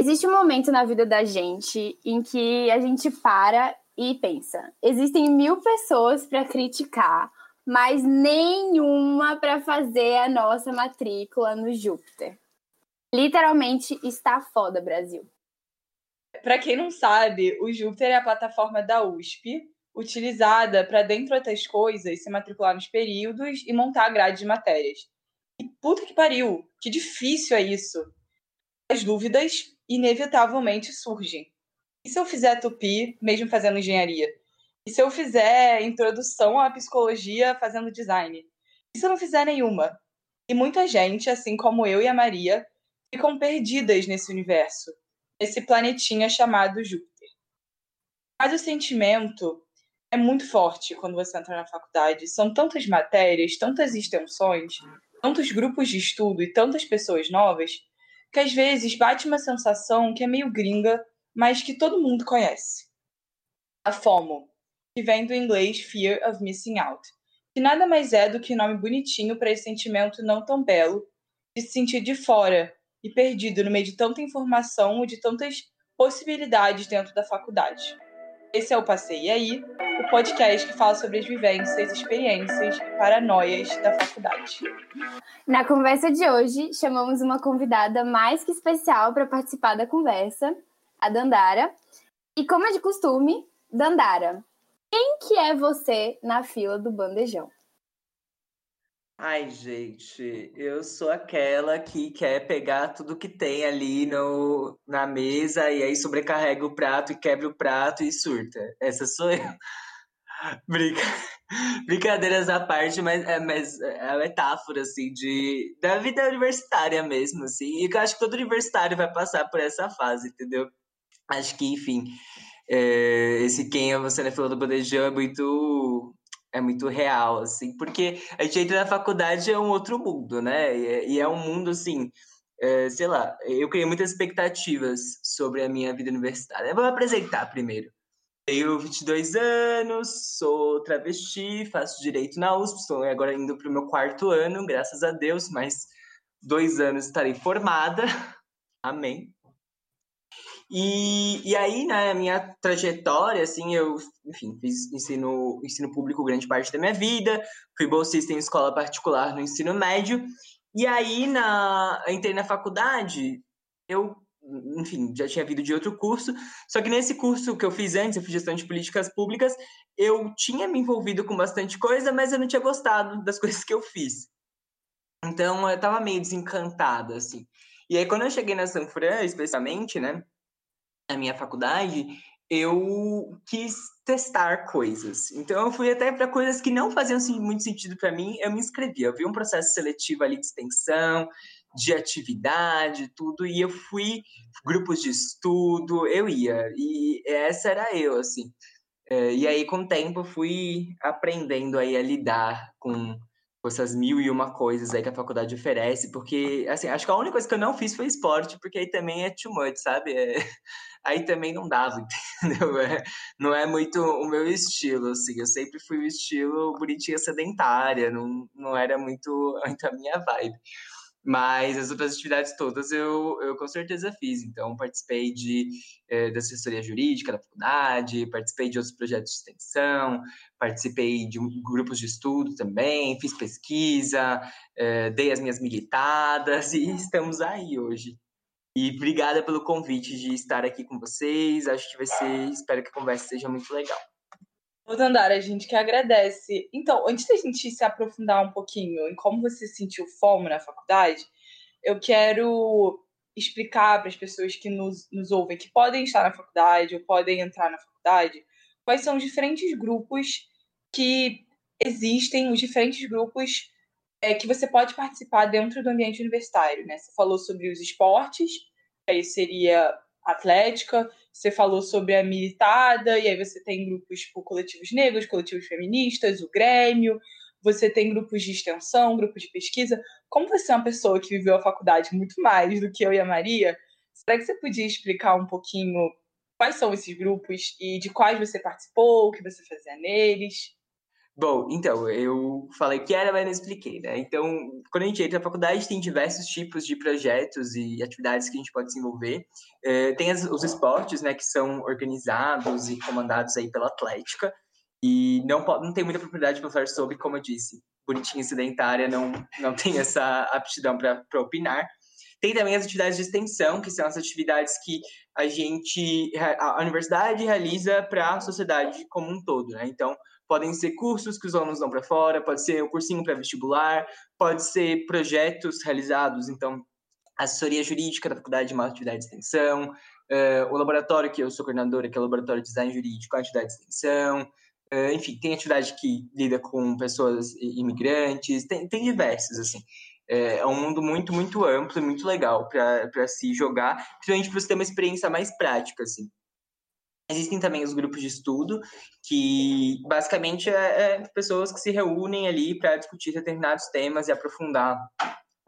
Existe um momento na vida da gente em que a gente para e pensa: existem mil pessoas para criticar, mas nenhuma para fazer a nossa matrícula no Júpiter. Literalmente está foda, Brasil. Para quem não sabe, o Júpiter é a plataforma da USP, utilizada para, dentre outras coisas, se matricular nos períodos e montar a grade de matérias. E puta que pariu, que difícil é isso. As dúvidas inevitavelmente surgem. E se eu fizer tupi, mesmo fazendo engenharia? E se eu fizer introdução à psicologia fazendo design? E se eu não fizer nenhuma? E muita gente, assim como eu e a Maria, ficam perdidas nesse universo, nesse planetinha chamado Júpiter. Mas o sentimento é muito forte quando você entra na faculdade. São tantas matérias, tantas extensões, tantos grupos de estudo e tantas pessoas novas, que às vezes bate uma sensação que é meio gringa, mas que todo mundo conhece. A FOMO, que vem do inglês Fear of Missing Out, que nada mais é do que um nome bonitinho para esse sentimento não tão belo de se sentir de fora e perdido no meio de tanta informação e de tantas possibilidades dentro da faculdade. Esse é o Passei Aí, o podcast que fala sobre as vivências, experiências e paranoias da faculdade. Na conversa de hoje, chamamos uma convidada mais que especial para participar da conversa, a Dandara. E como é de costume, Dandara, quem que é você na fila do bandejão? Ai, gente, eu sou aquela que quer pegar tudo que tem ali no, na mesa e aí sobrecarrega o prato e quebra o prato e surta. Essa sou eu. Brinca... Brincadeiras à parte, mas é, mas é a metáfora, assim, de, da vida universitária mesmo, assim. E eu acho que todo universitário vai passar por essa fase, entendeu? Acho que, enfim, é, esse quem você na fila do bandejão é muito é muito real, assim, porque a gente entra na faculdade é um outro mundo, né? E é, e é um mundo, assim, é, sei lá, eu criei muitas expectativas sobre a minha vida universitária. Eu vou apresentar primeiro. Tenho 22 anos, sou travesti, faço direito na USP, estou agora indo para o meu quarto ano, graças a Deus, mas dois anos estarei formada. Amém. E, e aí, né, a minha trajetória, assim, eu, enfim, fiz ensino, ensino público grande parte da minha vida, fui bolsista em escola particular no ensino médio, e aí, na, entrei na faculdade, eu, enfim, já tinha vindo de outro curso, só que nesse curso que eu fiz antes, eu fiz gestão de políticas públicas, eu tinha me envolvido com bastante coisa, mas eu não tinha gostado das coisas que eu fiz. Então, eu tava meio desencantada, assim. E aí, quando eu cheguei na Sanfran, especialmente, né, na minha faculdade, eu quis testar coisas. Então eu fui até para coisas que não faziam muito sentido para mim, eu me inscrevi. Eu vi um processo seletivo ali de extensão, de atividade, tudo, e eu fui grupos de estudo, eu ia. E essa era eu, assim. É, e aí, com o tempo, eu fui aprendendo aí a lidar com essas mil e uma coisas aí que a faculdade oferece, porque, assim, acho que a única coisa que eu não fiz foi esporte, porque aí também é too much, sabe? É, aí também não dava, entendeu? É, não é muito o meu estilo, assim, eu sempre fui o estilo bonitinha sedentária, não, não era muito, muito a minha vibe. Mas as outras atividades todas eu, eu com certeza fiz. Então, participei de, eh, da assessoria jurídica da faculdade, participei de outros projetos de extensão, participei de grupos de estudo também, fiz pesquisa, eh, dei as minhas militadas e estamos aí hoje. E obrigada pelo convite de estar aqui com vocês. Acho que vai ser, espero que a conversa seja muito legal. Ô, Dandara, a gente que agradece. Então, antes da gente se aprofundar um pouquinho em como você sentiu fome na faculdade, eu quero explicar para as pessoas que nos, nos ouvem, que podem estar na faculdade ou podem entrar na faculdade, quais são os diferentes grupos que existem, os diferentes grupos é, que você pode participar dentro do ambiente universitário. Né? Você falou sobre os esportes, aí seria atlética, você falou sobre a militada, e aí você tem grupos tipo coletivos negros, coletivos feministas, o Grêmio, você tem grupos de extensão, grupos de pesquisa. Como você é uma pessoa que viveu a faculdade muito mais do que eu e a Maria, será que você podia explicar um pouquinho quais são esses grupos e de quais você participou, o que você fazia neles? Bom, então, eu falei que era, mas não expliquei, né? Então, quando a gente entra na faculdade, tem diversos tipos de projetos e atividades que a gente pode desenvolver. É, tem as, os esportes, né, que são organizados e comandados aí pela Atlética, e não, não tem muita propriedade para falar sobre, como eu disse, bonitinha sedentária, não, não tem essa aptidão para opinar. Tem também as atividades de extensão, que são as atividades que a gente, a universidade realiza para a sociedade como um todo, né? Então, podem ser cursos que os alunos dão para fora, pode ser o um cursinho para vestibular, pode ser projetos realizados, então, assessoria jurídica da faculdade de atividade de extensão, uh, o laboratório que eu sou coordenadora, que é o laboratório de design jurídico, atividade de extensão, uh, enfim, tem atividade que lida com pessoas imigrantes, tem, tem diversos, assim. É, é um mundo muito, muito amplo e muito legal para se jogar, principalmente para você ter uma experiência mais prática, assim. Existem também os grupos de estudo, que basicamente é, é pessoas que se reúnem ali para discutir determinados temas e aprofundar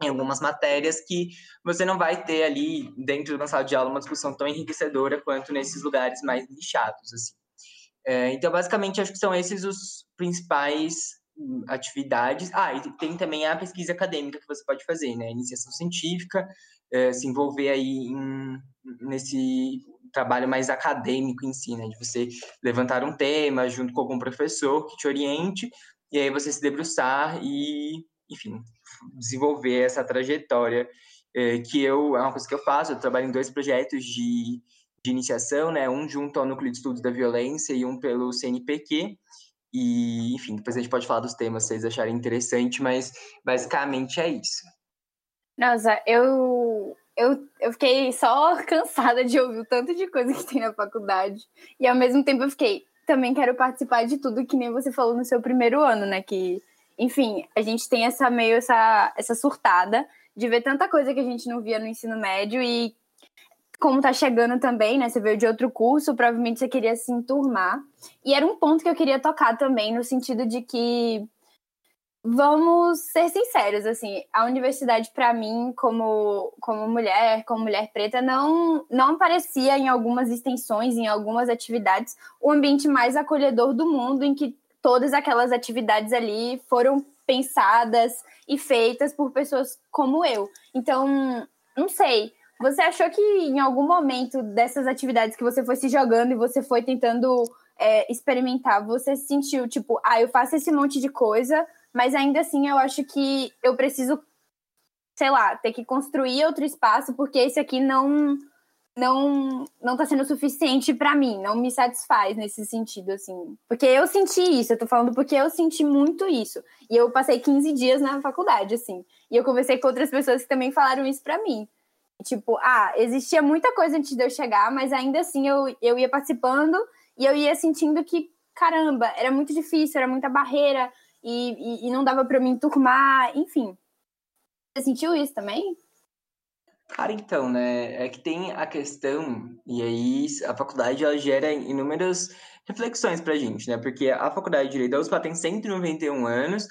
em algumas matérias que você não vai ter ali dentro da sala de aula uma discussão tão enriquecedora quanto nesses lugares mais nichados, assim. É, então, basicamente, acho que são esses os principais atividades. Ah, e tem também a pesquisa acadêmica que você pode fazer, né? Iniciação científica, é, se envolver aí em, nesse trabalho mais acadêmico em si, né? De você levantar um tema junto com algum professor que te oriente, e aí você se debruçar e, enfim, desenvolver essa trajetória é, que eu, é uma coisa que eu faço, eu trabalho em dois projetos de, de iniciação, né? Um junto ao Núcleo de Estudos da Violência e um pelo CNPq, e, enfim, depois a gente pode falar dos temas se vocês acharem interessante, mas basicamente é isso. Nossa, eu, eu, eu fiquei só cansada de ouvir o tanto de coisa que tem na faculdade. E ao mesmo tempo eu fiquei, também quero participar de tudo que nem você falou no seu primeiro ano, né? Que, enfim, a gente tem essa meio essa, essa surtada de ver tanta coisa que a gente não via no ensino médio e como tá chegando também, né? Você veio de outro curso, provavelmente você queria se enturmar. E era um ponto que eu queria tocar também, no sentido de que vamos ser sinceros, assim, a universidade para mim, como, como mulher, como mulher preta, não não parecia em algumas extensões, em algumas atividades, o ambiente mais acolhedor do mundo, em que todas aquelas atividades ali foram pensadas e feitas por pessoas como eu. Então, não sei, você achou que em algum momento dessas atividades que você foi se jogando e você foi tentando é, experimentar, você sentiu, tipo, ah, eu faço esse monte de coisa, mas ainda assim eu acho que eu preciso, sei lá, ter que construir outro espaço, porque esse aqui não não não tá sendo suficiente para mim, não me satisfaz nesse sentido assim. Porque eu senti isso, eu tô falando porque eu senti muito isso. E eu passei 15 dias na faculdade assim. E eu conversei com outras pessoas que também falaram isso para mim. Tipo, ah, existia muita coisa antes de eu chegar, mas ainda assim eu, eu ia participando e eu ia sentindo que, caramba, era muito difícil, era muita barreira e, e, e não dava para me enturmar, enfim. Você sentiu isso também? Cara, então, né? É que tem a questão, e aí a faculdade ela gera inúmeras reflexões pra gente, né? Porque a faculdade de Direito da USP tem 191 anos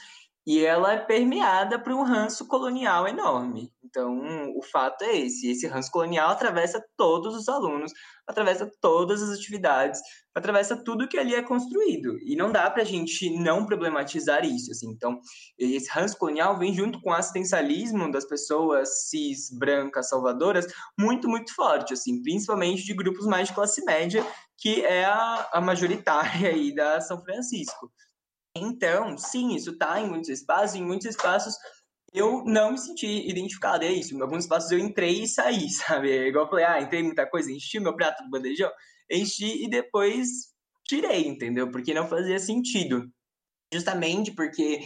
e ela é permeada por um ranço colonial enorme. Então, o fato é esse: esse ranço colonial atravessa todos os alunos, atravessa todas as atividades, atravessa tudo que ali é construído. E não dá para a gente não problematizar isso. Assim. Então, esse ranço colonial vem junto com o assistencialismo das pessoas cis, brancas, salvadoras, muito, muito forte, assim, principalmente de grupos mais de classe média, que é a, a majoritária aí da São Francisco. Então, sim, isso está em muitos espaços, em muitos espaços eu não me senti identificado, é isso. Em alguns espaços eu entrei e saí, sabe? É igual eu falei, ah, entrei muita coisa, enchi meu prato do bandejão, enchi e depois tirei, entendeu? Porque não fazia sentido. Justamente porque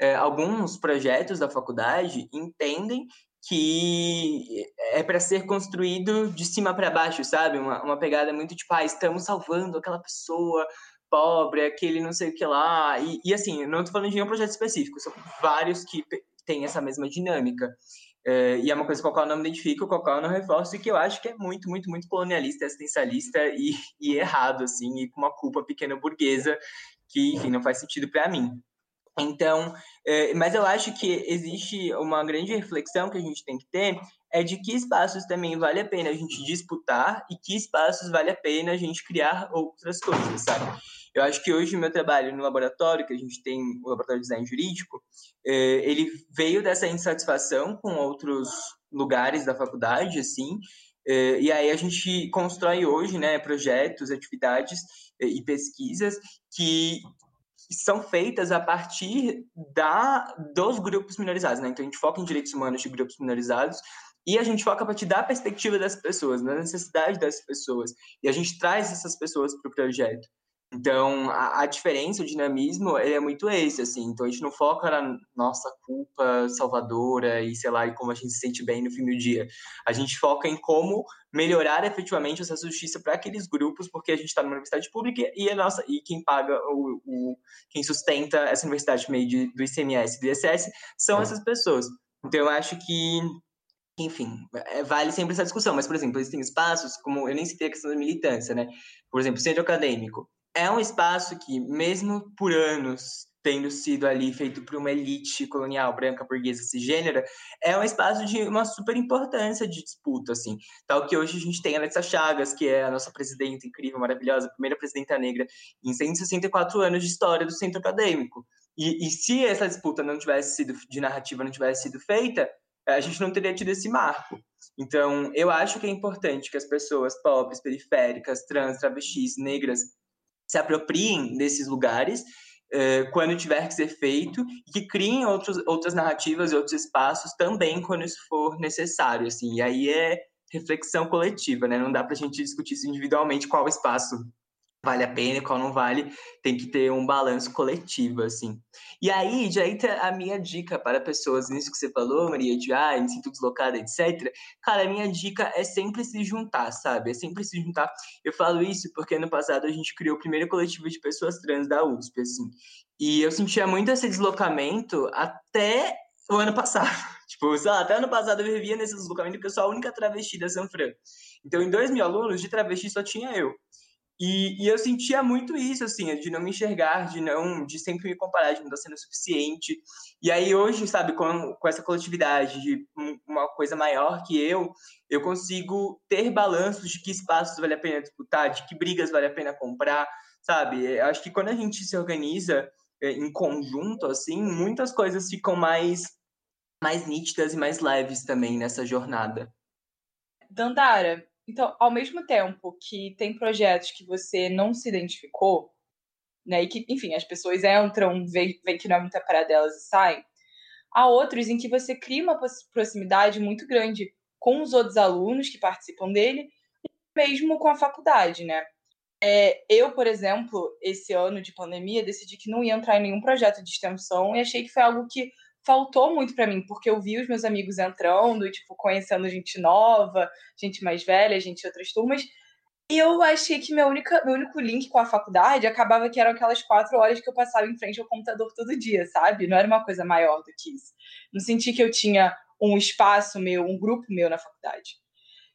é, alguns projetos da faculdade entendem que é para ser construído de cima para baixo, sabe? Uma, uma pegada muito tipo, ah, estamos salvando aquela pessoa pobre, aquele não sei o que lá. E, e assim, não estou falando de nenhum projeto específico, são vários que tem essa mesma dinâmica. É, e é uma coisa com a qual eu não me identifico, com a qual eu não reforço, e que eu acho que é muito, muito, muito colonialista, assistencialista e, e errado, assim, e com uma culpa pequena burguesa que, enfim, não faz sentido para mim. Então, é, mas eu acho que existe uma grande reflexão que a gente tem que ter, é de que espaços também vale a pena a gente disputar e que espaços vale a pena a gente criar outras coisas, sabe? Eu acho que hoje o meu trabalho no laboratório, que a gente tem o laboratório de design jurídico, é, ele veio dessa insatisfação com outros lugares da faculdade, assim, é, e aí a gente constrói hoje, né, projetos, atividades é, e pesquisas que são feitas a partir da, dos grupos minorizados, né? Então a gente foca em direitos humanos de grupos minorizados e a gente foca a partir da perspectiva das pessoas, da necessidade das pessoas. E a gente traz essas pessoas para o projeto. Então, a, a, diferença, o dinamismo, ele é muito esse, assim. Então, a gente não foca na nossa culpa salvadora e, sei lá, e como a gente se sente bem no fim do dia. A gente foca em como melhorar efetivamente essa justiça para aqueles grupos, porque a gente está numa universidade pública e a nossa e quem paga o, o quem sustenta essa universidade meio de, do ICMS, do ISS, são essas pessoas. Então, eu acho que enfim, é, vale sempre essa discussão, mas, por exemplo, existem espaços, como eu nem citei a questão da militância, né? Por exemplo, centro acadêmico é um espaço que, mesmo por anos tendo sido ali feito por uma elite colonial branca, burguesa, cisgênera, é um espaço de uma super importância de disputa, assim. Tal que hoje a gente tem a Alessa Chagas, que é a nossa presidenta incrível, maravilhosa, primeira presidenta negra em 164 anos de história do centro acadêmico. E, e se essa disputa não tivesse sido, de narrativa não tivesse sido feita, a gente não teria tido esse marco. Então, eu acho que é importante que as pessoas pobres, periféricas, trans, travestis, negras, se apropriem desses lugares uh, quando tiver que ser feito e que criem outros, outras narrativas e outros espaços também quando isso for necessário, assim. E aí é reflexão coletiva, né? Não dá para a gente discutir isso individualmente qual espaço vale a pena e qual não vale, tem que ter um balanço coletivo, assim. E aí, já entra a minha dica para pessoas, nisso que você falou, Maria, de, ah, me sinto deslocada, etc. Cara, a minha dica é sempre se juntar, sabe? É sempre se juntar. Eu falo isso porque ano passado a gente criou o primeiro coletivo de pessoas trans da USP, assim. E eu sentia muito esse deslocamento até o ano passado. tipo, sei lá, até ano passado eu vivia nesse deslocamento porque eu sou a única travesti da São Fran. Então, em dois mil alunos, de travesti só tinha eu. E, e, eu sentia muito isso, assim, de não me enxergar, de não, de sempre me comparar, de não estar sendo suficiente. E aí hoje, sabe, com, com essa coletividade de uma coisa maior que eu, eu consigo ter balanços de que espaços vale a pena disputar, de que brigas vale a pena comprar, sabe? Eu acho que quando a gente se organiza é, em conjunto, assim, muitas coisas ficam mais, mais nítidas e mais leves também nessa jornada. Dandara, então, ao mesmo tempo que tem projetos que você não se identificou, né, e que, enfim, as pessoas entram, veem, que não é muita para delas e saem, há outros em que você cria uma proximidade muito grande com os outros alunos que participam dele, e mesmo com a faculdade, né? É, eu, por exemplo, esse ano de pandemia, decidi que não ia entrar em nenhum projeto de extensão e achei que foi algo que faltou muito para mim, porque eu vi os meus amigos entrando, tipo, conhecendo gente nova, gente mais velha, gente de outras turmas. E eu achei que meu, única, meu único link com a faculdade acabava que eram aquelas quatro horas que eu passava em frente ao computador todo dia, sabe? Não era uma coisa maior do que isso. Não senti que eu tinha um espaço meu, um grupo meu na faculdade.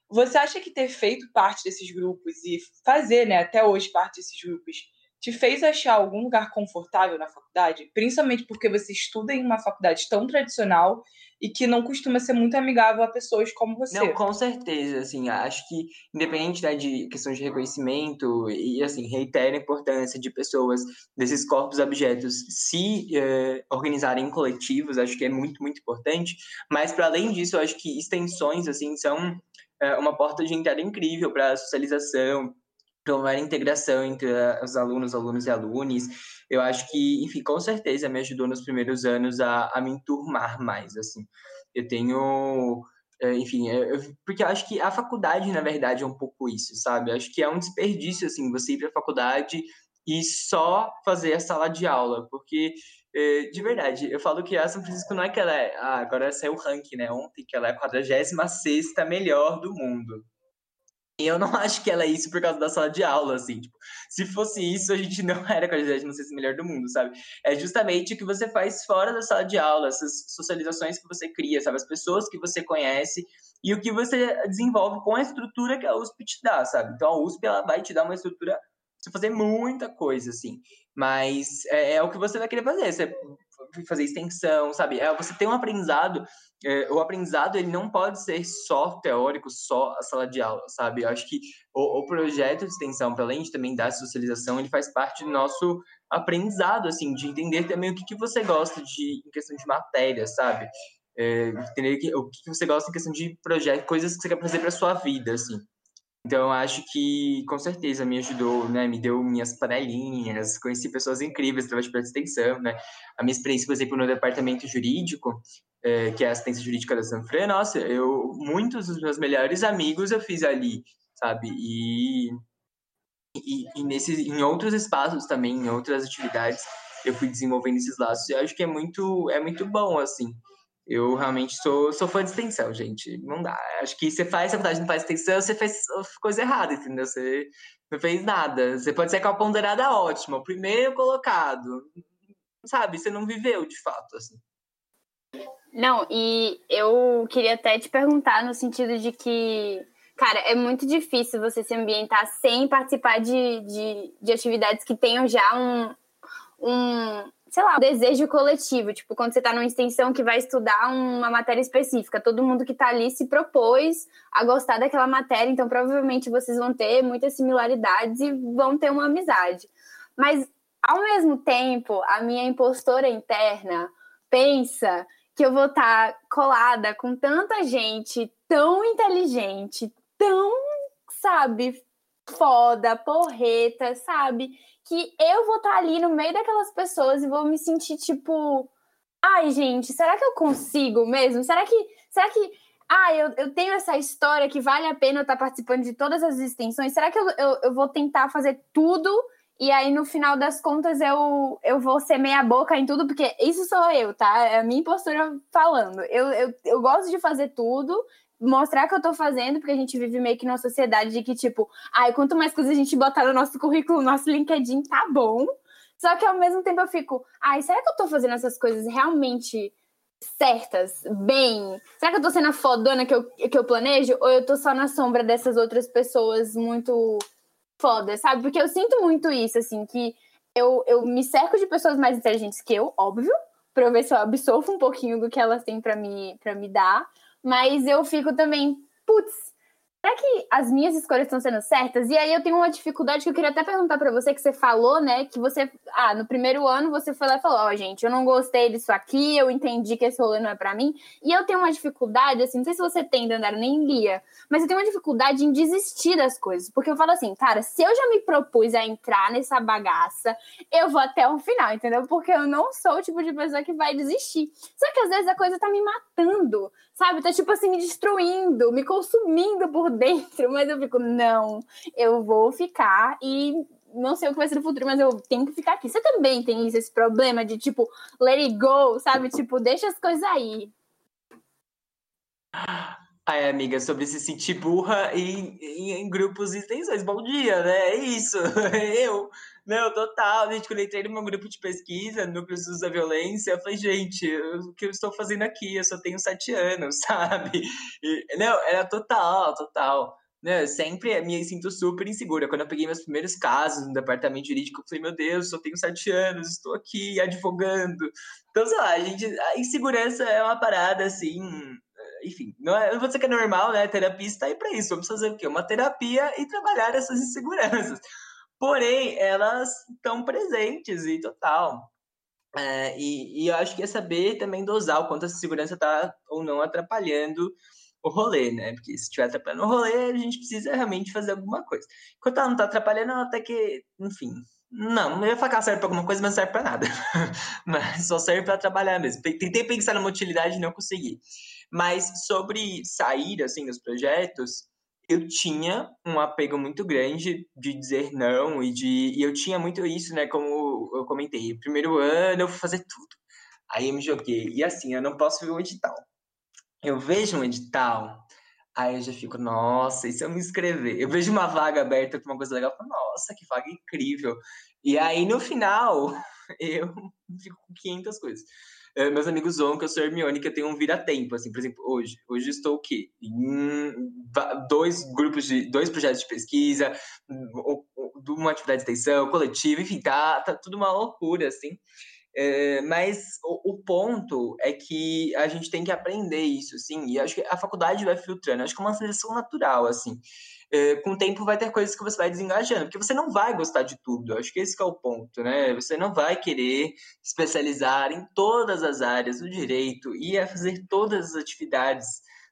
Você acha que ter feito parte desses grupos e fazer, né, até hoje parte desses grupos, te fez achar algum lugar confortável na faculdade? Principalmente porque você estuda em uma faculdade tão tradicional e que não costuma ser muito amigável a pessoas como você. Não, com certeza, assim, acho que independente né, de questões de reconhecimento e, assim, reitera a importância de pessoas desses corpos objetos se eh, organizarem em coletivos, acho que é muito, muito importante, mas para além disso, acho que extensões, assim, são eh, uma porta de entrada incrível para a socialização, promover a integração entre os alunos, alunos e alunos. Eu acho que, enfim, com certeza me ajudou nos primeiros anos a, a me enturmar mais, assim. Eu tenho, eh, enfim, eu, porque eu acho que a faculdade, na verdade, é um pouco isso, sabe? Eu acho que é um desperdício, assim, você ir para a faculdade e só fazer a sala de aula, porque eh, de verdade, eu falo que a São Francisco não é que ela é. Ah, agora saiu o ranking, né? Ontem, que ela é a 46 melhor do mundo. Eu não acho que ela é isso por causa da sala de aula, assim. Tipo, se fosse isso, a gente não era qualidade de não ser o melhor do mundo, sabe? É justamente o que você faz fora da sala de aula, essas socializações que você cria, sabe? As pessoas que você conhece e o que você desenvolve com a estrutura que a USP te dá, sabe? Então a USP ela vai te dar uma estrutura você fazer muita coisa, assim. Mas é, é, o que você vai querer fazer. Você fazer extensão, sabe? É, você tem um aprendizado. É, o aprendizado ele não pode ser só teórico, só a sala de aula, sabe? Eu acho que o, o projeto de extensão, para além de também dar socialização, ele faz parte do nosso aprendizado, assim, de entender também o que, que você gosta de em questão de matéria, sabe? É, entender que, o que você gosta em questão de projeto, coisas que você quer fazer para sua vida, assim. Então, acho que com certeza me ajudou, né? Me deu minhas panelinhas, conheci pessoas incríveis através de extensão, né? A minha experiência, por exemplo, no departamento jurídico, é, que é a assistência jurídica da Sanfran, nossa, eu, muitos dos meus melhores amigos eu fiz ali, sabe? E, e, e em outros espaços também, em outras atividades, eu fui desenvolvendo esses laços. Eu acho que é muito, é muito bom, assim. Eu realmente sou, sou fã de extensão, gente. Não dá. Acho que você faz faculdade não faz extensão, você fez coisa errada, entendeu? Você não fez nada. Você pode ser com a ponderada ótima, o primeiro colocado. Sabe? Você não viveu de fato, assim. Não, e eu queria até te perguntar no sentido de que, cara, é muito difícil você se ambientar sem participar de, de, de atividades que tenham já um, um, sei lá, um desejo coletivo. Tipo, quando você está numa extensão que vai estudar uma matéria específica, todo mundo que está ali se propôs a gostar daquela matéria, então provavelmente vocês vão ter muitas similaridades e vão ter uma amizade. Mas, ao mesmo tempo, a minha impostora interna pensa que eu vou estar tá colada com tanta gente tão inteligente, tão, sabe, foda, porreta, sabe? que eu vou estar tá ali no meio daquelas pessoas e vou me sentir tipo, ai, gente, será que eu consigo mesmo? Será que, será que, ah, eu, eu tenho essa história que vale a pena eu estar tá participando de todas as extensões? Será que eu, eu, eu vou tentar fazer tudo e aí no final das contas eu, eu vou ser meia boca em tudo? Porque isso sou eu, tá? É a minha postura falando. Eu, eu, eu gosto de fazer tudo, mostrar que eu tô fazendo, porque a gente vive meio que numa sociedade de que, tipo, ai, quanto mais coisas a gente botar no nosso currículo, no nosso LinkedIn, tá bom. Só que ao mesmo tempo eu fico, ai, será que eu tô fazendo essas coisas realmente certas, bem? Será que eu tô sendo a fodona que eu, que eu planejo? Ou eu tô só na sombra dessas outras pessoas muito fodas, sabe? Porque eu sinto muito isso, assim, que eu, eu me cerco de pessoas mais inteligentes que eu, óbvio, pra eu ver se eu absorvo um pouquinho do que elas têm para me, pra me dar. Mas eu fico também, putz, será que as minhas escolhas estão sendo certas? E aí eu tenho uma dificuldade que eu queria até perguntar para você, que você falou, né? Que você, ah, no primeiro ano você foi lá e falou, ó, oh, gente, eu não gostei disso aqui, eu entendi que esse rolê não é para mim. E eu tenho uma dificuldade, assim, não sei se você tem, Dandara, nem lia, mas eu tenho uma dificuldade em desistir das coisas. Porque eu falo assim, cara, se eu já me propus a entrar nessa bagaça, eu vou até o final, entendeu? Porque eu não sou o tipo de pessoa que vai desistir. Só que às vezes a coisa tá me matando, sabe? Tá tipo assim, me destruindo, me consumindo por dentro, mas eu fico, não, eu vou ficar e não sei o que vai ser no futuro, mas eu tenho que ficar aqui. Você também tem isso, esse problema de tipo, let it go, sabe? Tipo, deixa as coisas aí. Ai, amiga, sobre se sentir burra em, em, em grupos e extensões. Bom dia, né? É isso. Eu. Não, total. Gente, quando eu entrei no meu grupo de pesquisa, no Núcleos da Violência, eu falei, gente, o que eu estou fazendo aqui? Eu só tenho sete anos, sabe? E, não, era total, total. Né, sempre me sinto super insegura. Quando eu peguei meus primeiros casos no departamento jurídico, eu falei, meu Deus, só tenho sete anos, estou aqui advogando. Então, sei lá, a, gente, a insegurança é uma parada, assim, enfim, não, é, não vou dizer que é normal, né? Terapia está aí para isso. Vamos fazer o quê? Uma terapia e trabalhar essas inseguranças. Porém, elas estão presentes e total. É, e, e, eu acho que é saber também dosar o quanto essa segurança está ou não atrapalhando o rolê, né? Porque se estiver atrapalhando o rolê, a gente precisa realmente fazer alguma coisa. Enquanto ela não está atrapalhando, até que, enfim. Não, não ia falar que serve para alguma coisa, mas não serve para nada. mas só serve para trabalhar mesmo. Tentei pensar numa utilidade e não consegui. Mas sobre sair, assim, dos projetos, eu tinha um apego muito grande de dizer não e de e eu tinha muito isso, né, como eu comentei, primeiro ano eu fui fazer tudo. Aí eu me joguei e assim, eu não posso ver um edital. Eu vejo um edital, aí eu já fico, nossa, e se eu me inscrever? Eu vejo uma vaga aberta com uma coisa legal, eu falo, nossa, que vaga incrível. E aí no final eu fico com 500 coisas. Eh, meus amigos zoam que eu sou Hermione, que eu tenho um vira-tempo, assim, por exemplo, hoje. Hoje estou o quê? Em dois grupos de, dois projetos de pesquisa, uma atividade de extensão, coletiva, enfim, tá, tá tudo uma loucura, assim. É, mas o, o, ponto é que a gente tem que aprender isso, assim, e acho que a faculdade vai filtrando, acho que é uma seleção natural, assim. É, com o tempo vai ter coisas que você vai desengajando, porque você não vai gostar de tudo, acho que esse que é o ponto, né? Você não vai querer especializar em todas as áreas do direito e fazer todas as atividades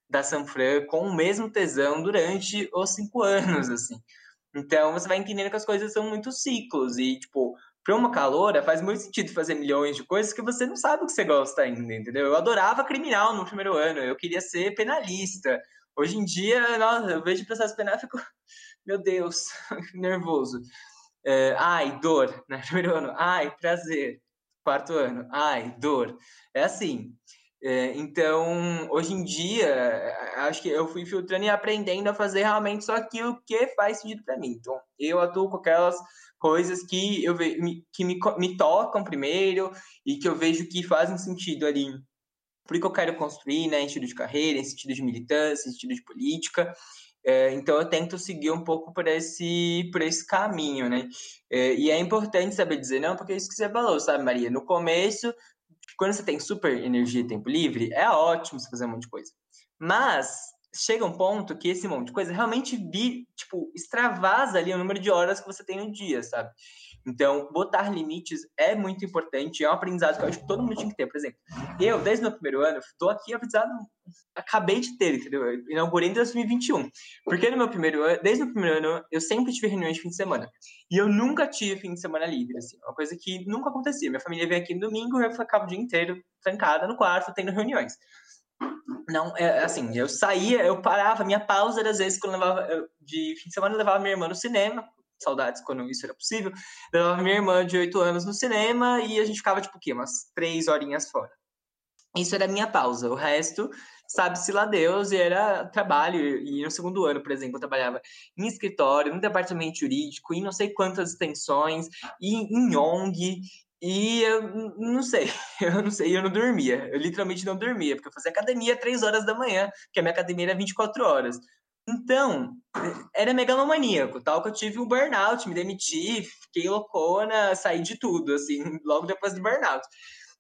da Sanfran com o mesmo tesão durante os cinco anos, assim. Então, você vai entendendo que as coisas são muito ciclos e, tipo, para uma caloura, faz muito sentido fazer milhões de coisas que você não sabe o que você gosta ainda, entendeu? Eu adorava criminal no primeiro ano, eu queria ser penalista. Hoje em dia, nossa, eu vejo processo penal e fico, meu Deus, nervoso. É, ai, dor, né? Primeiro ano, ai, prazer. Quarto ano, ai, dor. É assim. É, então, hoje em dia, acho que eu fui filtrando e aprendendo a fazer realmente só aquilo que faz sentido para mim. Então, eu atuo com aquelas coisas que eu ve que me, me tocam primeiro e que eu vejo que fazem sentido ali porque eu quero construir, né, em sentido de carreira, em sentido de militância, em sentido de política. É, então eu tento seguir um pouco por esse, por esse caminho, né? É, e é importante saber dizer não, porque é isso que você falou, sabe, Maria? No começo, quando você tem super energia e tempo livre, é ótimo você fazer um monte de coisa. Mas chega um ponto que esse monte de coisa realmente vi, tipo, extravasa ali o número de horas que você tem no dia, sabe? Então, botar limites é muito importante, é um aprendizado que eu acho que todo mundo tinha que ter. Por exemplo, eu, desde o meu primeiro ano, estou aqui aprendizado, acabei de ter, entendeu? Eu inaugurei em 2021. Porque no meu primeiro ano, desde o primeiro ano, eu sempre tive reuniões de fim de semana. E eu nunca tive fim de semana livre, assim, uma coisa que nunca acontecia. Minha família veio aqui no domingo e eu ficava o dia inteiro trancada no quarto, tendo reuniões. Não, é assim, eu saía, eu parava, minha pausa às vezes quando eu levava, eu, de fim de semana eu levava minha irmã no cinema, saudades quando isso era possível, levava minha irmã de oito anos no cinema e a gente ficava, tipo, o quê? Umas três horinhas fora. Isso era a minha pausa. O resto, sabe-se lá Deus, e era trabalho. E no segundo ano, por exemplo, eu trabalhava em escritório, no departamento jurídico, em não sei quantas extensões, e em ONG, e eu não sei, eu não sei, eu não dormia. Eu literalmente não dormia, porque eu fazia academia três horas da manhã, porque a minha academia era 24 horas. Então, era megalomaníaco, tal que eu tive um burnout, me demiti, fiquei loucona, saí de tudo, assim, logo depois do burnout.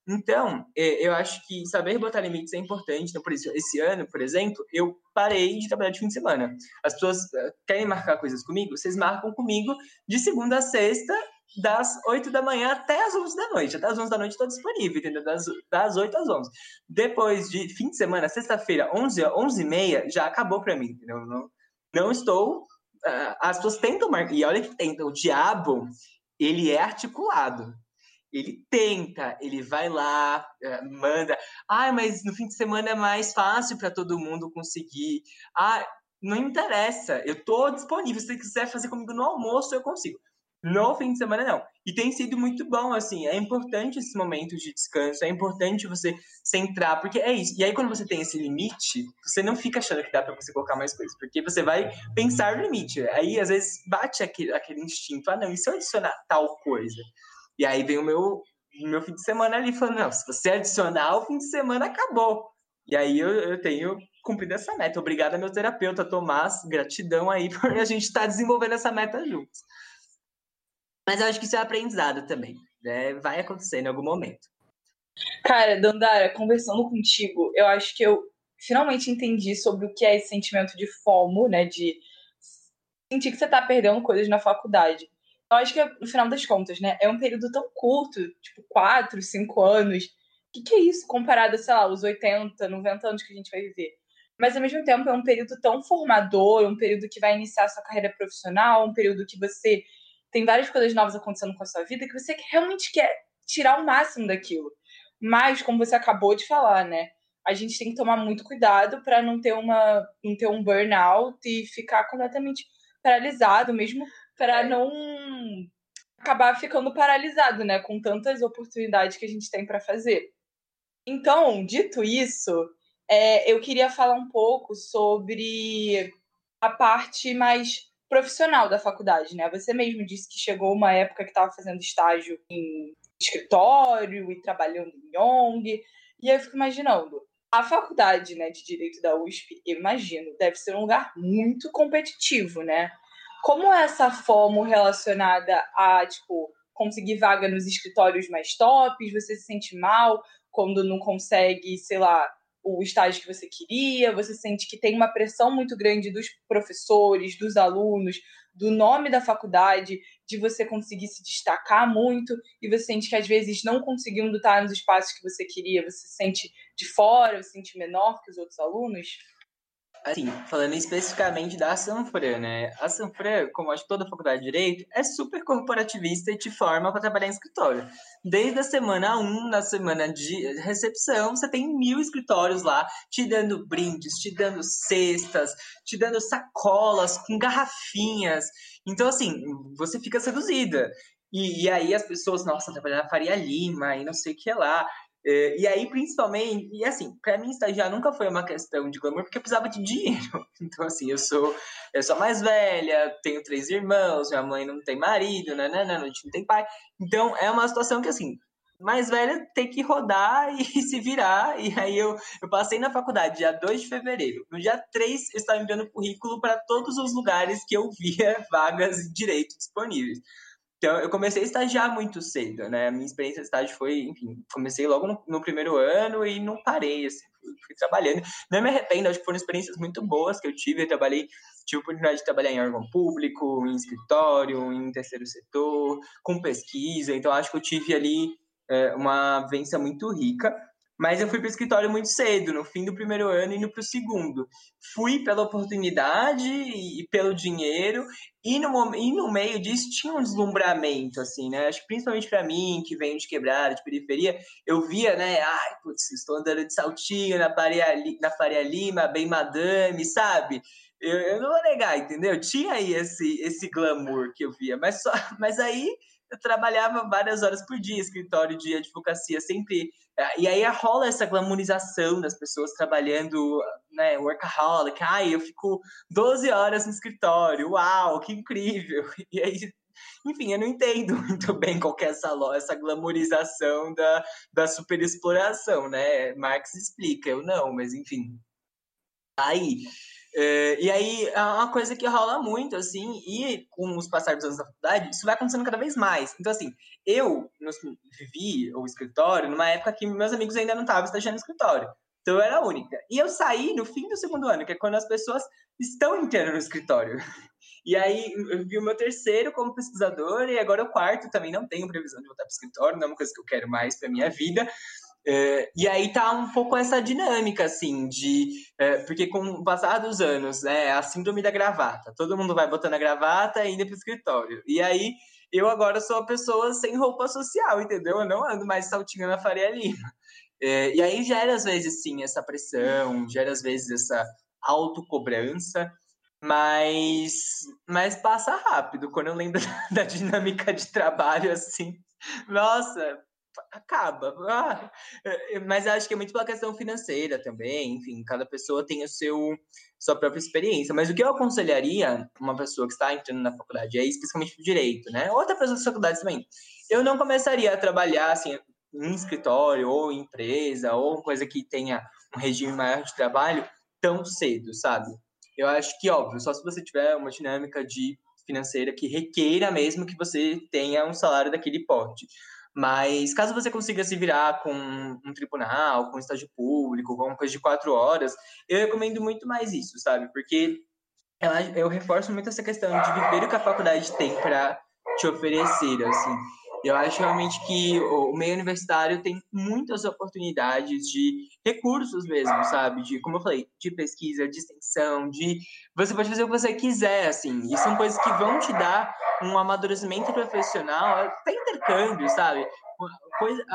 Então, é, eu acho que saber botar limites é importante. Então, por isso, esse ano, por exemplo, eu parei de trabalhar de fim de semana. As pessoas eh, querem marcar coisas comigo? Vocês marcam comigo de segunda a sexta das 8 da manhã até as 11 da noite. Até as 11 da noite estou disponível, entendeu? Das, das 8 às 11. Depois de fim de semana, sexta-feira, 11, 11 e meia, já acabou para mim, entendeu? Não, não estou... Uh, as pessoas tentam marcar... E olha que tentam. O diabo, ele é articulado. Ele tenta, ele vai lá, uh, manda. Ah, mas no fim de semana é mais fácil para todo mundo conseguir. Ah, não interessa. Eu estou disponível. Se você quiser fazer comigo no almoço, eu consigo. No fim de semana, não. E tem sido muito bom, assim. É importante esse momento de descanso, é importante você centrar, porque é isso. E aí, quando você tem esse limite, você não fica achando que dá para você colocar mais coisas, porque você vai pensar no limite. Aí, às vezes, bate aquele, aquele instinto: ah, não, e se eu adicionar tal coisa? E aí vem o meu, meu fim de semana ali falando: não, se você adicionar, o fim de semana acabou. E aí eu, eu tenho cumprido essa meta. Obrigado, meu terapeuta Tomás. Gratidão aí por a gente estar tá desenvolvendo essa meta juntos. Mas eu acho que isso é aprendizado também. Né? Vai acontecer em algum momento. Cara, Dandara, conversando contigo, eu acho que eu finalmente entendi sobre o que é esse sentimento de FOMO, né? De sentir que você tá perdendo coisas na faculdade. Eu acho que, no final das contas, né? É um período tão curto, tipo, quatro, cinco anos. O que, que é isso comparado, sei lá, os 80, 90 anos que a gente vai viver? Mas, ao mesmo tempo, é um período tão formador, um período que vai iniciar a sua carreira profissional, um período que você tem várias coisas novas acontecendo com a sua vida que você realmente quer tirar o máximo daquilo. Mas, como você acabou de falar, né? A gente tem que tomar muito cuidado para não ter uma não ter um burnout e ficar completamente paralisado, mesmo para é. não acabar ficando paralisado, né, com tantas oportunidades que a gente tem para fazer. Então, dito isso, é, eu queria falar um pouco sobre a parte mais profissional da faculdade, né? Você mesmo disse que chegou uma época que estava fazendo estágio em escritório e trabalhando em ONG. E aí eu fico imaginando, a faculdade né, de Direito da USP, eu imagino, deve ser um lugar muito competitivo, né? como é essa FOMO relacionada a, tipo, conseguir vaga nos escritórios mais tops? Você se sente mal quando não consegue, sei lá, o estágio que você queria? Você sente que tem uma pressão muito grande dos professores, dos alunos, do nome da faculdade, de você conseguir se destacar muito e você sente que às vezes não conseguindo estar nos espaços que você queria, você se sente de fora, você se sente menor que os outros alunos? Assim, falando especificamente da Sanfran, né? A Sanfran, como acho toda faculdade de Direito, é super corporativista e te forma para trabalhar em escritório. Desde a semana 1, na semana de recepção, você tem mil escritórios lá, te dando brindes, te dando cestas, te dando sacolas com garrafinhas. Então, assim, você fica seduzida. E, e aí as pessoas, nossa, trabalhar na Faria Lima e não sei o que lá. É, e aí, principalmente, e assim, para mim, estagiar nunca foi uma questão de glamour, porque eu precisava de dinheiro. Então, assim, eu sou, eu sou mais velha, tenho três irmãos, minha mãe não tem marido, né, né, né, a gente não tem pai. Então, é uma situação que, assim, mais velha tem que rodar e se virar. E aí, eu, eu passei na faculdade dia 2 de fevereiro. No dia 3, eu estava enviando currículo para todos os lugares que eu via vagas de direito disponíveis. Então, eu comecei a estagiar muito cedo, né? A minha experiência de estágio foi, enfim, comecei logo no, no primeiro ano e não parei, assim, fui, fui, trabalhando. Não me arrependo, acho que foram experiências muito boas que eu tive. Eu trabalhei, tive a oportunidade de trabalhar em órgão público, em escritório, em terceiro setor, com pesquisa. Então, acho que eu tive ali é, uma vivência muito rica. Mas eu fui para o escritório muito cedo, no fim do primeiro ano e indo para o segundo. Fui pela oportunidade e pelo dinheiro, e no, e no meio disso tinha um deslumbramento, assim, né? Acho que principalmente para mim, que venho de quebrada, de periferia, eu via, né? Ai, putz, estou andando de saltinho na Faria, na Faria Lima, bem madame, sabe? Eu, eu não vou negar, entendeu? Tinha aí esse, esse glamour que eu via, mas, só, mas aí eu trabalhava várias horas por dia, escritório de advocacia, sempre. Eh, e aí rola essa glamorização das pessoas trabalhando, né, workaholic. Ai, eu fico 12 horas no escritório, uau, que incrível. E aí, enfim, eu não entendo muito bem qual é essa, essa glamorização da, da superexploração, né? Marx explica, eu não, mas enfim. Aí, é, e aí é uma coisa que rola muito, assim, e com os passados dos anos da faculdade, isso vai acontecendo cada vez mais. Então, assim, eu vivi o escritório numa época que meus amigos ainda não estavam estagiando no escritório. Então eu era a única. E eu saí no fim do segundo ano, que é quando as pessoas estão entrando no escritório. E aí eu vi o meu terceiro como pesquisador, e agora o quarto também não tenho previsão de voltar para o escritório, não é uma coisa que eu quero mais para minha vida. É, e aí tá um pouco essa dinâmica, assim, de. É, porque com o passar dos anos, né, a síndrome da gravata. Todo mundo vai botando a gravata e indo pro escritório. E aí eu agora sou a pessoa sem roupa social, entendeu? Eu não ando mais saltinho na Faria Lima. É, e aí gera, às vezes, sim, essa pressão, gera, às vezes, essa autocobrança. Mas, mas passa rápido. Quando eu lembro da dinâmica de trabalho, assim, nossa, acaba. Ah, é, é, mas acho que é muito pela questão financeira também. Enfim, cada pessoa tem o seu sua própria experiência. Mas o que eu aconselharia uma pessoa que está entrando na faculdade, é especialmente direito, né? Outra pessoa da faculdade também. Eu não começaria a trabalhar assim em escritório ou em empresa ou coisa que tenha um regime maior de trabalho tão cedo, sabe? Eu acho que óbvio, só se você tiver uma dinâmica de financeira que requeira mesmo que você tenha um salário daquele porte. Mas caso você consiga se virar com um tribunal, com um estágio público, com uma coisa de quatro horas, eu recomendo muito mais isso, sabe? Porque ela, eu reforço muito essa questão de viver o que a faculdade tem para te oferecer, assim. Eu acho realmente que o meio universitário tem muitas oportunidades de recursos mesmo, sabe? De, como eu falei, de pesquisa, de extensão, de você pode fazer o que você quiser, assim. E são coisas que vão te dar um amadurecimento profissional, até intercâmbio, sabe? Coisa,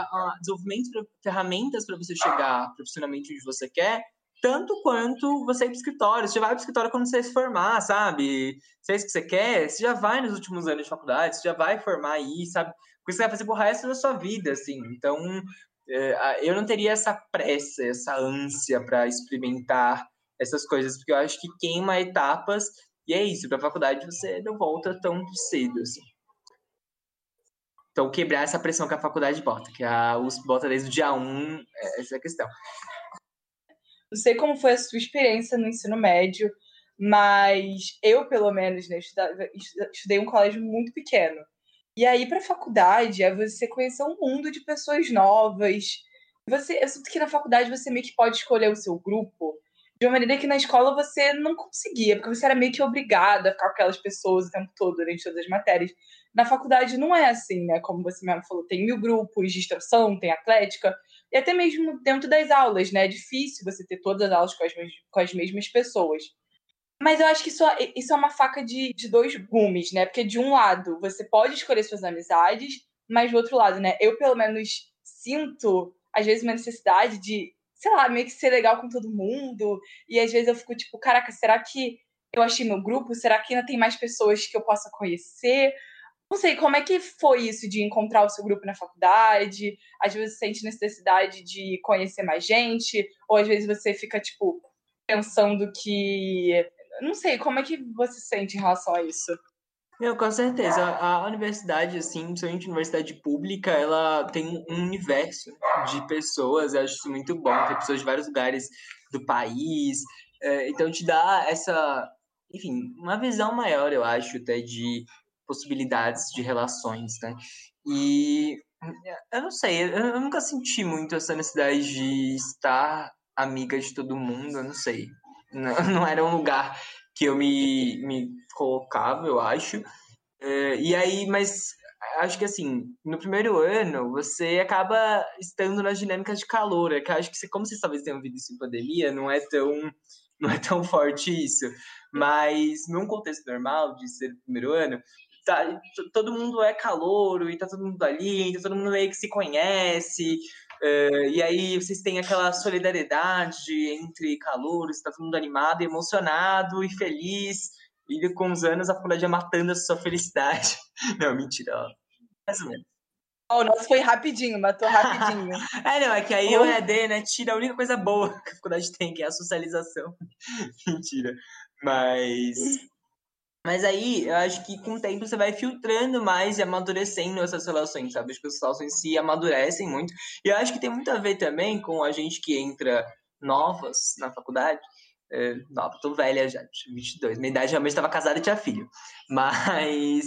desenvolvimento de ferramentas para você chegar profissionalmente onde você quer, tanto quanto você ir para o escritório. Você já vai para o escritório quando você se formar, sabe? Se é isso que você quer, você já vai nos últimos anos de faculdade, você já vai formar aí, sabe? Porque você vai fazer pro resto da sua vida, assim. Então, é, eu não teria essa pressa, essa ânsia para experimentar essas coisas, porque eu acho que queima etapas, e é isso, para a faculdade você não volta tão cedo, assim. Então, quebrar essa pressão que a faculdade bota, que a USP bota desde o dia 1, é, essa é a questão. Não sei como foi a sua experiência no ensino médio, Mas eu, pelo menos, né, estudei um colégio muito pequeno. E aí, para faculdade, é você conhecer um mundo de pessoas novas. Você, eu sinto que na faculdade você meio que pode escolher o seu grupo de uma maneira que na escola você não conseguia, porque você era meio que obrigada a ficar com aquelas pessoas o tempo todo durante todas as matérias. Na faculdade não é assim, né? Como você mesmo falou, tem mil grupos de instrução, tem atlética, e até mesmo dentro das aulas, né? É difícil você ter todas as aulas com as, com as mesmas pessoas. Mas eu acho que isso, isso é uma faca de, de dois gumes, né? Porque de um lado você pode escolher suas amizades, mas do outro lado, né? Eu pelo menos sinto, às vezes, uma necessidade de sei lá, meio que ser legal com todo mundo. E às vezes eu fico tipo, caraca, será que eu achei meu grupo? Será que ainda tem mais pessoas que eu possa conhecer? Não sei, como é que foi isso de encontrar o seu grupo na faculdade? Às vezes você sente necessidade de conhecer mais gente, ou às vezes você fica, tipo, pensando que. Não sei, como é que você sente em relação a isso? Não, com certeza. A universidade, assim, principalmente universidade pública, ela tem um universo de pessoas, eu acho isso muito bom, tem pessoas de vários lugares do país, é, então te dá essa, enfim, uma visão maior, eu acho, até de possibilidades de relações, né? E eu não sei, eu nunca senti muito essa necessidade de estar amiga de todo mundo, eu não sei. Não, não era um lugar que eu me, me colocava, eu acho. É, e aí, mas acho que assim, no primeiro ano, você acaba estando nas dinâmicas de calor. É que acho que, você, como vocês talvez tenham visto isso em pandemia, não é tão, não é tão forte isso. Mas num contexto normal, de ser primeiro ano, tá, todo mundo é calor e tá todo mundo ali, então todo mundo meio que se conhece. Uh, e aí vocês têm aquela solidariedade entre calouros, está todo mundo animado, emocionado e feliz. E com os anos a faculdade vai matando a sua felicidade. Não, mentira, ó. Mais ou menos. Oh, o nosso foi rapidinho, matou rapidinho. é, não, é que aí o EAD, né, tira a única coisa boa que a faculdade tem, que é a socialização. mentira. Mas mas aí, eu acho que com o tempo você vai filtrando mais e amadurecendo essas relações, sabe? Acho que as relações se amadurecem muito. E eu acho que tem muito a ver também com a gente que entra novas na faculdade. É, nova, tô velha já, 22. Minha idade realmente estava casada e tinha filho. Mas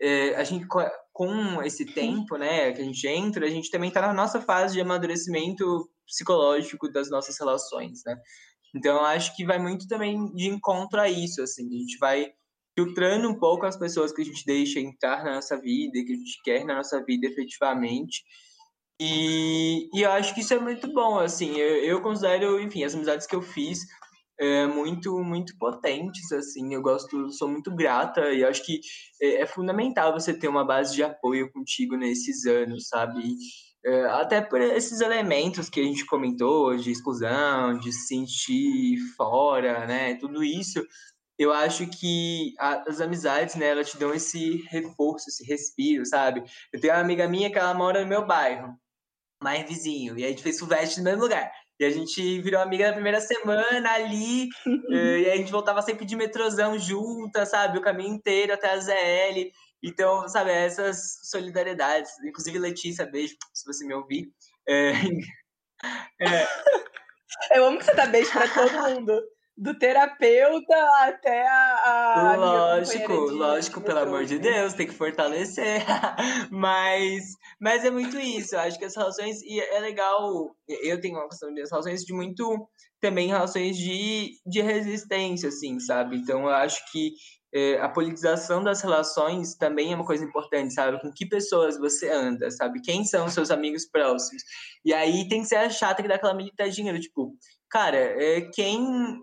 é, a gente, com esse tempo, né, que a gente entra, a gente também está na nossa fase de amadurecimento psicológico das nossas relações, né? Então, eu acho que vai muito também de encontro a isso, assim. A gente vai filtrando um pouco as pessoas que a gente deixa entrar na nossa vida, que a gente quer na nossa vida efetivamente. E, e eu acho que isso é muito bom, assim, eu, eu considero, enfim, as amizades que eu fiz é, muito, muito potentes, assim, eu gosto, sou muito grata. E acho que é, é, fundamental você ter uma base de apoio contigo nesses anos, sabe? É, até por esses elementos que a gente comentou, de exclusão, de se sentir fora, né, tudo isso, eu acho que a, as amizades, né, elas te dão esse reforço, esse respiro, sabe? Eu tenho uma amiga minha que ela mora no meu bairro, mais vizinho, e a gente fez Fulvestre no mesmo lugar. E a gente virou amiga na primeira semana ali, eh, e a gente voltava sempre de metrozão juntas, sabe? O caminho inteiro até a ZL. Então, sabe, essas solidariedades. Inclusive, Letícia, beijo, se você me ouvir. É... É... Eu amo que você dá beijo pra todo mundo do terapeuta até a. a lógico, lógico, pelo amor de Deus, tem que fortalecer. mas, mas é muito isso. Eu acho que as relações. E é legal. Eu tenho uma questão de relações de muito. Também relações de, de resistência, assim, sabe? Então eu acho que é, a politização das relações também é uma coisa importante, sabe? Com que pessoas você anda, sabe? Quem são os seus amigos próximos? E aí tem que ser a chata que dá aquela militadinha, tipo, cara, é, quem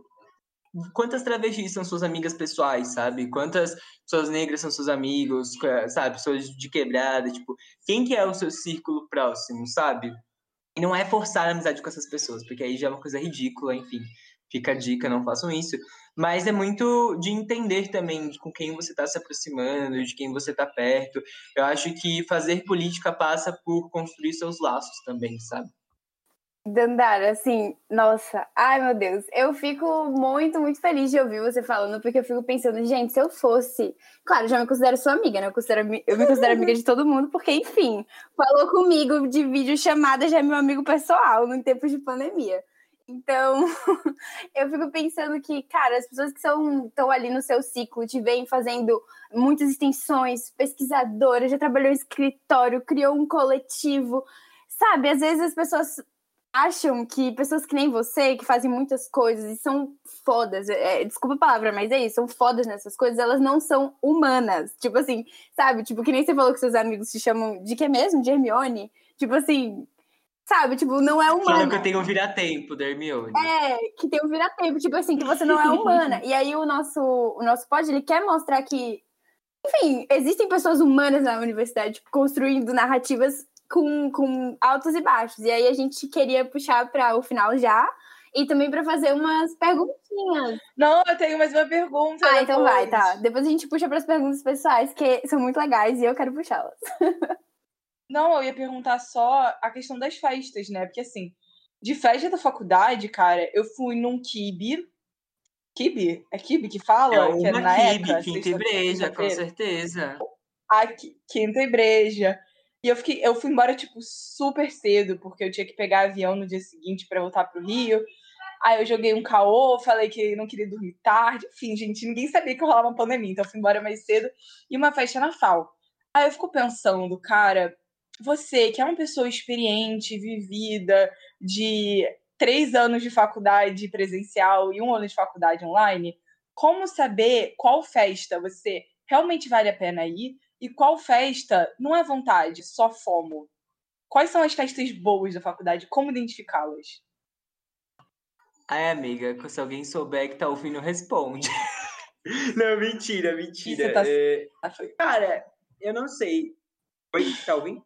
quantas travestis são suas amigas pessoais, sabe? Quantas pessoas negras são seus amigos, sabe? Pessoas de quebrada, tipo, quem que é o seu círculo próximo, sabe? E não é forçar a amizade com essas pessoas, porque aí já é uma coisa ridícula, enfim. Fica a dica, não façam isso. Mas é muito de entender também com quem você está se aproximando, de quem você está perto. Eu acho que fazer política passa por construir seus laços também, sabe? Dandara, assim, nossa, ai meu Deus, eu fico muito, muito feliz de ouvir você falando, porque eu fico pensando, gente, se eu fosse, claro, já me considero sua amiga, né? Eu, considero, eu me considero amiga de todo mundo, porque, enfim, falou comigo de vídeo chamada, já é meu amigo pessoal, no tempo de pandemia. Então, eu fico pensando que, cara, as pessoas que estão ali no seu ciclo, te veem fazendo muitas extensões, pesquisadora, já trabalhou em escritório, criou um coletivo, sabe? Às vezes as pessoas acham que pessoas que nem você, que fazem muitas coisas e são fodas, é, desculpa a palavra, mas é isso, são fodas nessas coisas, elas não são humanas. Tipo assim, sabe? Tipo, que nem você falou que seus amigos te chamam de que mesmo? De Hermione? Tipo assim, sabe? Tipo, não é humana. Falando que eu tenho um vira-tempo da Hermione. É, que tem um vira-tempo, tipo assim, que você não é humana. e aí o nosso, o nosso pod, ele quer mostrar que enfim, existem pessoas humanas na universidade tipo, construindo narrativas com, com altos e baixos. E aí a gente queria puxar para o final já. E também para fazer umas perguntinhas. Não, eu tenho mais uma pergunta. Ah, depois. então vai, tá. Depois a gente puxa para as perguntas pessoais, que são muito legais e eu quero puxá-las. Não, eu ia perguntar só a questão das festas, né? Porque assim, de festa da faculdade, cara, eu fui num kibe. Kibe? É kibe que fala? É uma que era na kibe, época, quinta igreja, com certeza. A quinta igreja. E eu fiquei, eu fui embora, tipo, super cedo, porque eu tinha que pegar avião no dia seguinte para voltar pro Rio. Aí eu joguei um caô, falei que não queria dormir tarde. Enfim, gente, ninguém sabia que rolava uma pandemia, então eu fui embora mais cedo. E uma festa na FAO. Aí eu fico pensando, cara, você que é uma pessoa experiente, vivida, de três anos de faculdade presencial e um ano de faculdade online, como saber qual festa você realmente vale a pena ir e qual festa não é vontade, só fomo? Quais são as festas boas da faculdade? Como identificá-las? Ai, amiga, se alguém souber que tá ouvindo, responde. não, mentira, mentira. Tá... É... Cara, eu não sei. Oi, tá ouvindo?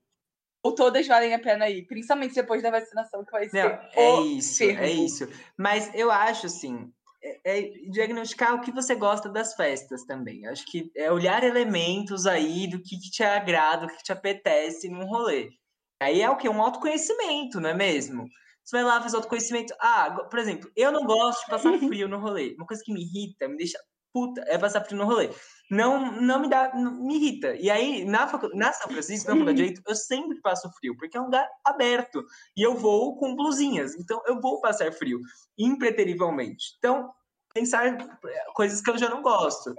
Ou todas valem a pena ir, principalmente depois da vacinação, que vai ser. Não, é isso, é isso. Mas eu acho assim, é, é, diagnosticar o que você gosta das festas também. Acho que é olhar elementos aí do que, que te agrada, o que te apetece num rolê. Aí é o que? Um autoconhecimento, não é mesmo? Você vai lá fazer autoconhecimento. Ah, por exemplo, eu não gosto de passar frio no rolê. Uma coisa que me irrita, me deixa puta, é passar frio no rolê. Não, não me dá, não, me irrita. E aí, na, na São Francisco, na Faculdade de Direito, eu sempre passo frio, porque é um lugar aberto. E eu vou com blusinhas. Então, eu vou passar frio, impreterivelmente. Então, pensar coisas que eu já não gosto.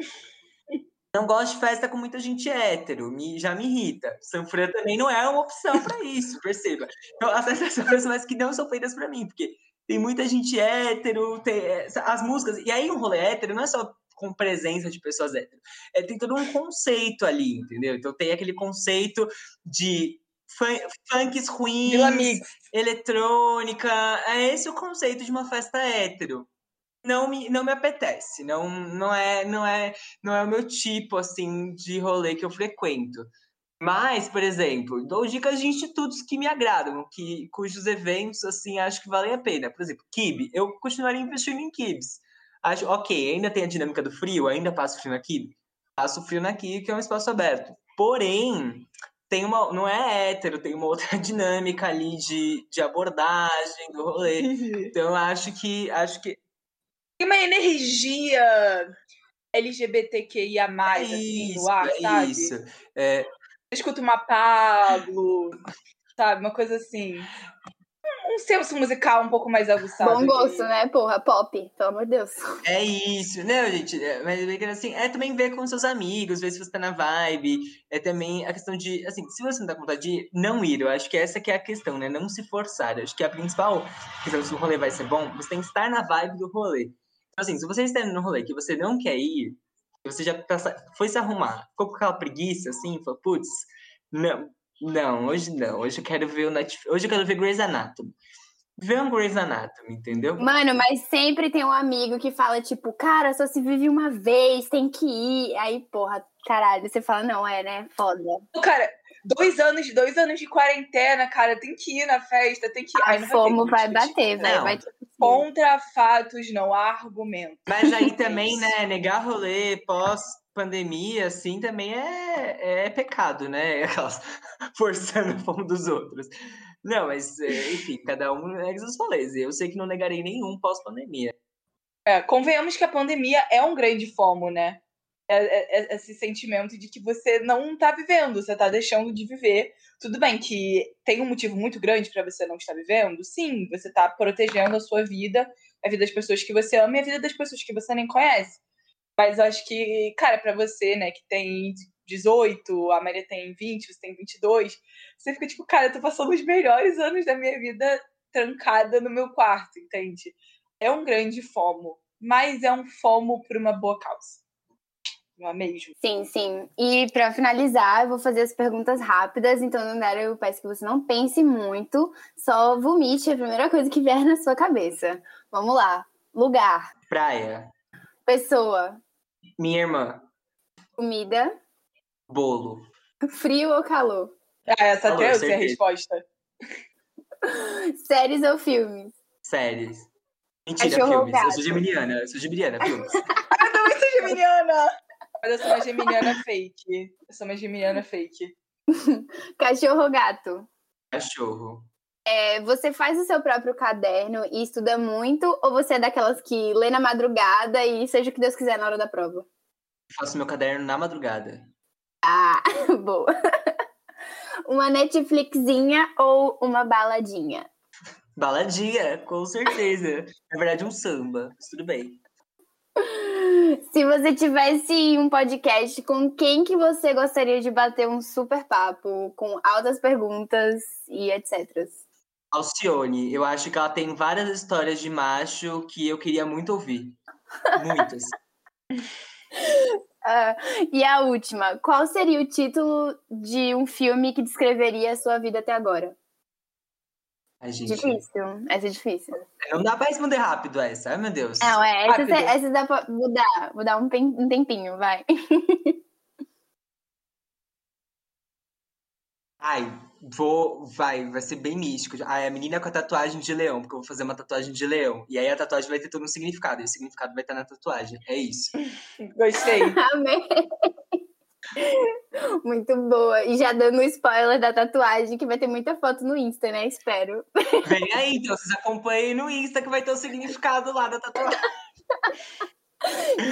Não gosto de festa com muita gente hétero, me, já me irrita. Sanfona também não é uma opção para isso, perceba. Então, as pessoas que não são feitas para mim, porque tem muita gente hétero, tem, as músicas. E aí, um rolê hétero não é só com presença de pessoas hétero. É, tem todo um conceito ali, entendeu? Então tem aquele conceito de fun funks ruins, eletrônica. É esse o conceito de uma festa hétero. Não me, não me apetece, não, não, é, não, é, não é o meu tipo, assim, de rolê que eu frequento. Mas, por exemplo, dou dicas de institutos que me agradam, que, cujos eventos, assim, acho que valem a pena. Por exemplo, KIB. Eu continuaria investindo em KIBs acho, ok, ainda tem a dinâmica do frio, ainda passo frio aqui, passo frio aqui, que é um espaço aberto. Porém, tem uma, não é hétero, tem uma outra dinâmica ali de, de abordagem do rolê. Então, eu acho que, acho que tem uma energia LGBTQIA+, é assim, isso, no ar, é sabe? Isso. É... Escuta uma Pablo, sabe? Uma coisa assim um senso musical um pouco mais aguçado. Bom gosto, né? Porra, pop, pelo amor de Deus. É isso, né, gente? É, mas assim, é também ver com seus amigos, ver se você tá na vibe. É também a questão de, assim, se você não tá com vontade de não ir, eu acho que essa que é a questão, né? Não se forçar. Eu acho que a principal questão se o rolê vai ser bom, você tem que estar na vibe do rolê. Então, assim, se você está indo no rolê que você não quer ir, você já tá, foi se arrumar, ficou com aquela preguiça, assim, falou, putz, não, não, hoje não. Hoje eu quero ver o Netflix. Hoje eu quero ver Grey's Anatomy. Ver um Grey's Anatomy, entendeu? Mano, mas sempre tem um amigo que fala, tipo, cara, só se vive uma vez, tem que ir. Aí, porra, caralho, você fala, não, é, né? Foda. Cara, dois anos, dois anos de quarentena, cara, tem que ir na festa, tem que ir. Ai, fomo vai, vai bater, velho. Vai Contra fatos, não há argumento. Mas aí também, né, negar rolê pós pandemia, assim, também é, é pecado, né? Aquelas forçando o fome dos outros. Não, mas, é, enfim, cada um nega seus falês. Eu sei que não negarei nenhum pós-pandemia. É, convenhamos que a pandemia é um grande fomo, né? é, é, é, esse sentimento de que você não tá vivendo, você tá deixando de viver. Tudo bem que tem um motivo muito grande para você não estar vivendo, sim, você tá protegendo a sua vida, a vida das pessoas que você ama e a vida das pessoas que você nem conhece. Mas eu acho que, cara, para você, né, que tem 18, a Maria tem 20, você tem 22, você fica tipo, cara, eu tô passando os melhores anos da minha vida trancada no meu quarto, entende? É um grande fomo, mas é um fomo por uma boa causa não é mesmo? Sim, sim. E para finalizar, eu vou fazer as perguntas rápidas, então, Nandara, eu peço que você não pense muito, só vomite a primeira coisa que vier na sua cabeça. Vamos lá. Lugar. Praia. Pessoa. Minha irmã. Comida. Bolo. Frio ou calor? Ah, essa calor, até é a resposta. Séries ou filmes? Séries. Mentira, Cachorro filmes. Eu sou geminiana, eu sou geminiana, filmes. não, eu sou geminiana! Mas eu sou uma geminiana fake. Eu sou uma geminiana fake. Cachorro ou gato? Cachorro. É, você faz o seu próprio caderno e estuda muito, ou você é daquelas que lê na madrugada e seja o que Deus quiser na hora da prova? faço meu caderno na madrugada. Ah, boa. Uma Netflixinha ou uma baladinha? Baladinha, com certeza. Na verdade, um samba. Mas tudo bem. Se você tivesse um podcast, com quem que você gostaria de bater um super papo, com altas perguntas e etc? Alcione, eu acho que ela tem várias histórias de macho que eu queria muito ouvir. Muitas. uh, e a última, qual seria o título de um filme que descreveria a sua vida até agora? A gente... Difícil, essa é difícil. Não dá pra responder rápido essa, ai meu Deus. Não, é, essa, essa dá pra mudar, vou dar um, um tempinho, vai. Ai, vou, vai, vai ser bem místico. Ai, a menina com a tatuagem de leão, porque eu vou fazer uma tatuagem de leão. E aí a tatuagem vai ter todo um significado, e o significado vai estar na tatuagem. É isso. Gostei. Amém. Muito boa. E já dando um spoiler da tatuagem, que vai ter muita foto no Insta, né? Espero. Vem aí, então vocês acompanhem no Insta que vai ter o significado lá da tatuagem.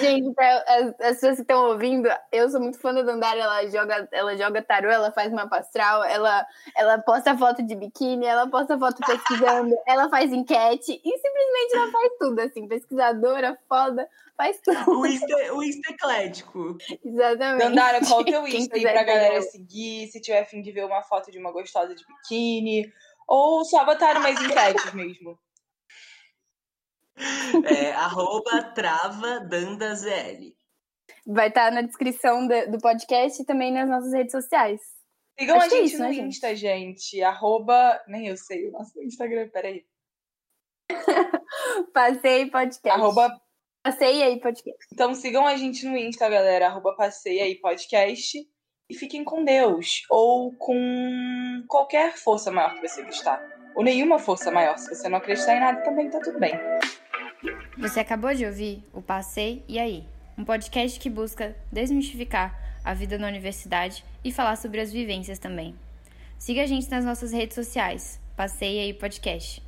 Gente, as, as, pessoas que estão ouvindo, eu sou muito fã da Dandara, ela joga, ela joga tarô, ela faz uma pastral, ela, ela posta foto de biquíni, ela posta foto pesquisando, ela faz enquete e simplesmente ela faz tudo, assim, pesquisadora, foda, faz tudo. O Insta, o Insta eclético. Exatamente. Dandara, qual é o teu Insta aí pra galera eu. seguir, se tiver fim de ver uma foto de uma gostosa de biquíni, ou só botar umas enquetes mesmo? É, arroba travadandazl. Vai estar tá na descrição do podcast e também nas nossas redes sociais. Sigam Acho a é gente é isso, no né, Insta, gente? gente. Arroba. Nem eu sei o nosso Instagram, peraí. Passei podcast. Arroba. Passei aí podcast. Então sigam a gente no Insta, galera. Arroba Passei aí podcast. E fiquem com Deus. Ou com qualquer força maior que você acreditar. Ou nenhuma força maior. Se você não acreditar em nada, também tá tudo bem. Você acabou de ouvir o Passei e Aí, um podcast que busca desmistificar a vida na universidade e falar sobre as vivências também. Siga a gente nas nossas redes sociais, Passei Aí Podcast.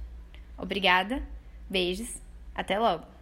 Obrigada, beijos, até logo!